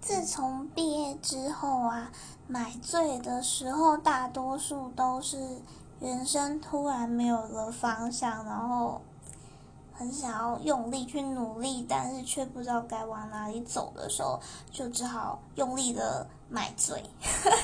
自从毕业之后啊买醉的时候大多数都是人生突然没有了方向然后很想要用力去努力但是却不知道该往哪里走的时候就只好用力的买醉。